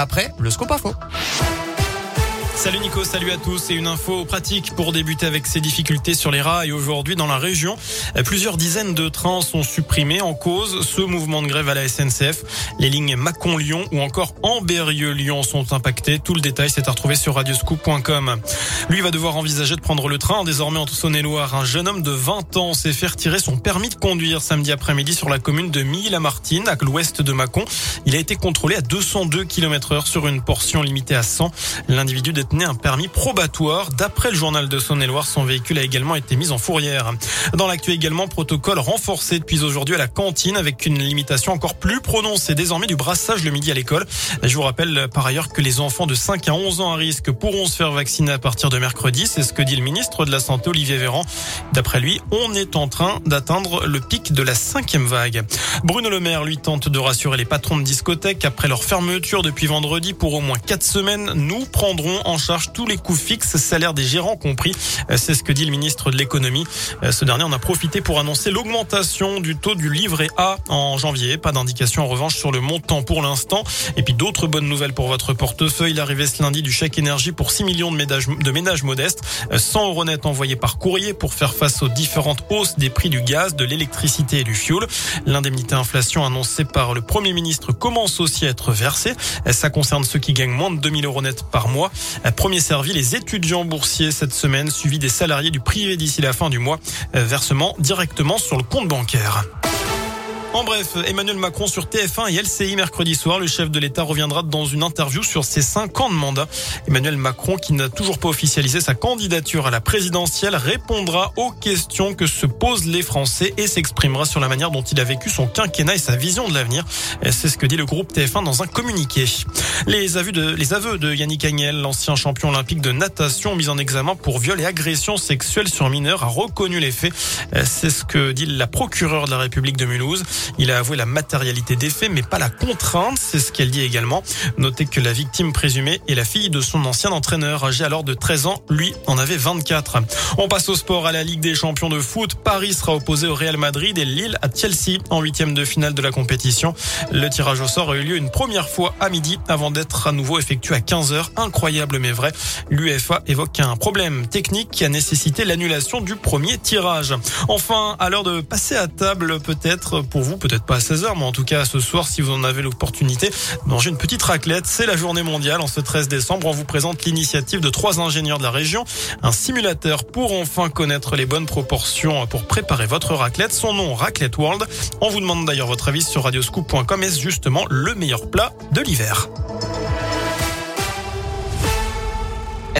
après le scoop info. Salut Nico, salut à tous et une info pratique pour débuter avec ces difficultés sur les rails aujourd'hui dans la région. Plusieurs dizaines de trains sont supprimés en cause ce mouvement de grève à la SNCF. Les lignes Mâcon-Lyon ou encore Amberieu-Lyon sont impactées. Tout le détail s'est à retrouver sur radioscoop.com. Lui va devoir envisager de prendre le train désormais entre Saône-et-Loire. Un jeune homme de 20 ans s'est fait retirer son permis de conduire samedi après-midi sur la commune de Mille-la-Martine à l'ouest de Mâcon. Il a été contrôlé à 202 km heure sur une portion limitée à 100. L'individu détenait un permis probatoire. D'après le journal de Saône-et-Loire, son véhicule a également été mis en fourrière. Dans l'actu également, protocole renforcé depuis aujourd'hui à la cantine avec une limitation encore plus prononcée désormais du brassage le midi à l'école. Je vous rappelle par ailleurs que les enfants de 5 à 11 ans à risque pourront se faire vacciner à partir de mercredi. C'est ce que dit le ministre de la Santé, Olivier Véran. D'après lui, on est en train d'atteindre le pic de la cinquième vague. Bruno Le Maire, lui, tente de rassurer les patrons de discothèques après leur fermeture depuis vendredi pour au moins 4 semaines. Nous prendrons en charge tous les coûts fixes, salaires des gérants compris. C'est ce que dit le ministre de l'économie. Ce dernier en a profité pour annoncer l'augmentation du taux du livret A en janvier. Pas d'indication en revanche sur le montant pour l'instant. Et puis d'autres bonnes nouvelles pour votre portefeuille. L'arrivée ce lundi du chèque énergie pour 6 millions de ménages, de ménages modestes. 100 euros net envoyés par courrier pour faire face aux différentes hausses des prix du gaz, de l'électricité et du fioul. L'indemnité inflation annoncée par le Premier ministre commence aussi à être versée. Ça concerne ceux qui gagnent moins de 2000 euros net par mois. Premier servi les étudiants boursiers cette semaine, suivi des salariés du privé d'ici la fin du mois. Versement directement sur le compte bancaire. En bref, Emmanuel Macron sur TF1 et LCI mercredi soir, le chef de l'État reviendra dans une interview sur ses cinq ans de mandat. Emmanuel Macron, qui n'a toujours pas officialisé sa candidature à la présidentielle, répondra aux questions que se posent les Français et s'exprimera sur la manière dont il a vécu son quinquennat et sa vision de l'avenir. C'est ce que dit le groupe TF1 dans un communiqué. Les aveux de, les aveux de Yannick Agnel, l'ancien champion olympique de natation mis en examen pour viol et agression sexuelle sur mineur, a reconnu les faits. C'est ce que dit la procureure de la République de Mulhouse. Il a avoué la matérialité des faits, mais pas la contrainte. C'est ce qu'elle dit également. Notez que la victime présumée est la fille de son ancien entraîneur, âgé alors de 13 ans. Lui en avait 24. On passe au sport à la Ligue des champions de foot. Paris sera opposé au Real Madrid et Lille à Chelsea en huitième de finale de la compétition. Le tirage au sort a eu lieu une première fois à midi avant d'être à nouveau effectué à 15 heures. Incroyable mais vrai. L'UEFA évoque un problème technique qui a nécessité l'annulation du premier tirage. Enfin, à l'heure de passer à table, peut-être pour vous, peut-être pas à 16h, mais en tout cas ce soir, si vous en avez l'opportunité, manger une petite raclette. C'est la journée mondiale. En ce 13 décembre, on vous présente l'initiative de trois ingénieurs de la région, un simulateur pour enfin connaître les bonnes proportions pour préparer votre raclette. Son nom, Raclette World. On vous demande d'ailleurs votre avis sur radioscoop.com. Est-ce justement le meilleur plat de l'hiver?